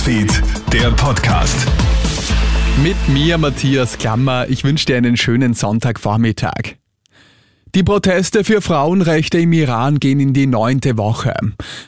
Newsfeed, der Podcast. Mit mir, Matthias Klammer. Ich wünsche dir einen schönen Sonntagvormittag. Die Proteste für Frauenrechte im Iran gehen in die neunte Woche.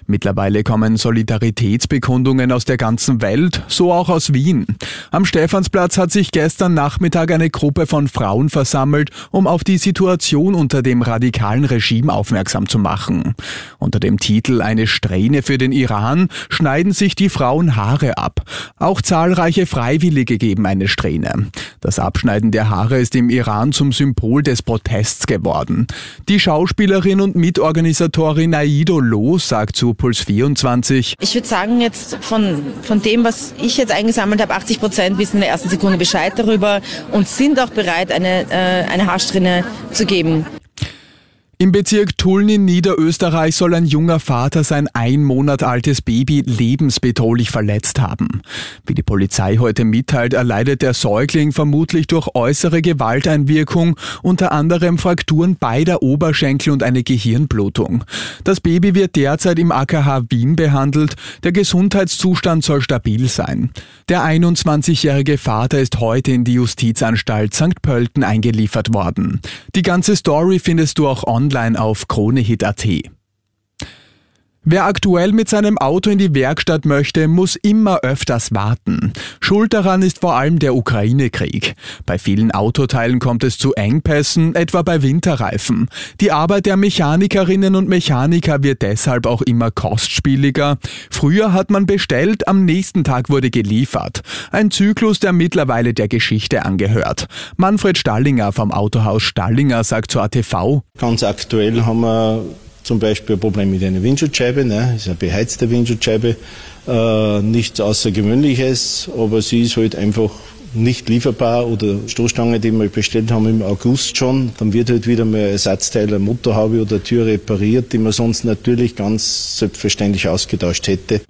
Mittlerweile kommen Solidaritätsbekundungen aus der ganzen Welt, so auch aus Wien. Am Stephansplatz hat sich gestern Nachmittag eine Gruppe von Frauen versammelt, um auf die Situation unter dem radikalen Regime aufmerksam zu machen. Unter dem Titel Eine Strähne für den Iran schneiden sich die Frauen Haare ab. Auch zahlreiche Freiwillige geben eine Strähne. Das Abschneiden der Haare ist im Iran zum Symbol des Protests geworden. Die Schauspielerin und Mitorganisatorin Aido Loh sagt zu Puls 24. Ich würde sagen, jetzt von, von dem, was ich jetzt eingesammelt habe, 80 Prozent wissen in der ersten Sekunde Bescheid darüber und sind auch bereit, eine, äh, eine Haarsträhne zu geben. Im Bezirk Tulln in Niederösterreich soll ein junger Vater sein ein Monat altes Baby lebensbedrohlich verletzt haben. Wie die Polizei heute mitteilt, erleidet der Säugling vermutlich durch äußere Gewalteinwirkung unter anderem Frakturen beider Oberschenkel und eine Gehirnblutung. Das Baby wird derzeit im AKH Wien behandelt. Der Gesundheitszustand soll stabil sein. Der 21-jährige Vater ist heute in die Justizanstalt St. Pölten eingeliefert worden. Die ganze Story findest du auch online online auf kronehit.at. Wer aktuell mit seinem Auto in die Werkstatt möchte, muss immer öfters warten. Schuld daran ist vor allem der Ukraine-Krieg. Bei vielen Autoteilen kommt es zu Engpässen, etwa bei Winterreifen. Die Arbeit der Mechanikerinnen und Mechaniker wird deshalb auch immer kostspieliger. Früher hat man bestellt, am nächsten Tag wurde geliefert. Ein Zyklus, der mittlerweile der Geschichte angehört. Manfred Stallinger vom Autohaus Stallinger sagt zur ATV. Ganz aktuell haben wir zum Beispiel ein Problem mit einer Windschutzscheibe, ne? ist eine beheizte Windschutzscheibe, äh, nichts Außergewöhnliches, aber sie ist halt einfach nicht lieferbar oder Stoßstange, die wir bestellt haben im August schon, dann wird halt wieder mal ein Ersatzteil, eine Motorhaube oder Tür repariert, die man sonst natürlich ganz selbstverständlich ausgetauscht hätte.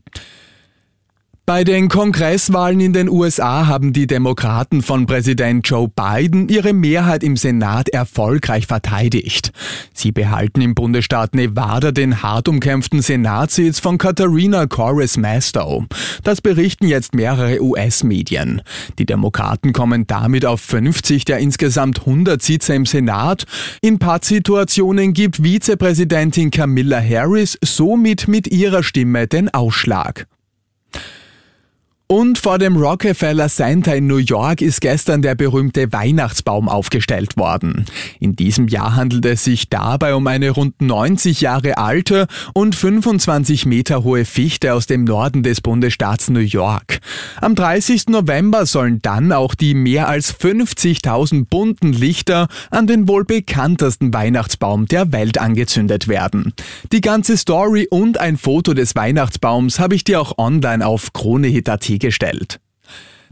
Bei den Kongresswahlen in den USA haben die Demokraten von Präsident Joe Biden ihre Mehrheit im Senat erfolgreich verteidigt. Sie behalten im Bundesstaat Nevada den hart umkämpften Senatssitz von Katharina Corris Mastow. Das berichten jetzt mehrere US-Medien. Die Demokraten kommen damit auf 50 der insgesamt 100 Sitze im Senat. In Pattsituationen gibt Vizepräsidentin Camilla Harris somit mit ihrer Stimme den Ausschlag. Und vor dem Rockefeller Center in New York ist gestern der berühmte Weihnachtsbaum aufgestellt worden. In diesem Jahr handelt es sich dabei um eine rund 90 Jahre alte und 25 Meter hohe Fichte aus dem Norden des Bundesstaats New York. Am 30. November sollen dann auch die mehr als 50.000 bunten Lichter an den wohl bekanntesten Weihnachtsbaum der Welt angezündet werden. Die ganze Story und ein Foto des Weihnachtsbaums habe ich dir auch online auf KroneHit.at gestellt.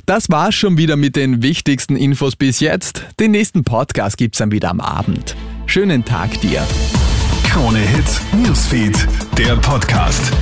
Das war's schon wieder mit den wichtigsten Infos bis jetzt. Den nächsten Podcast gibt's dann wieder am Abend. Schönen Tag dir. Krone Hits, Newsfeed, der Podcast.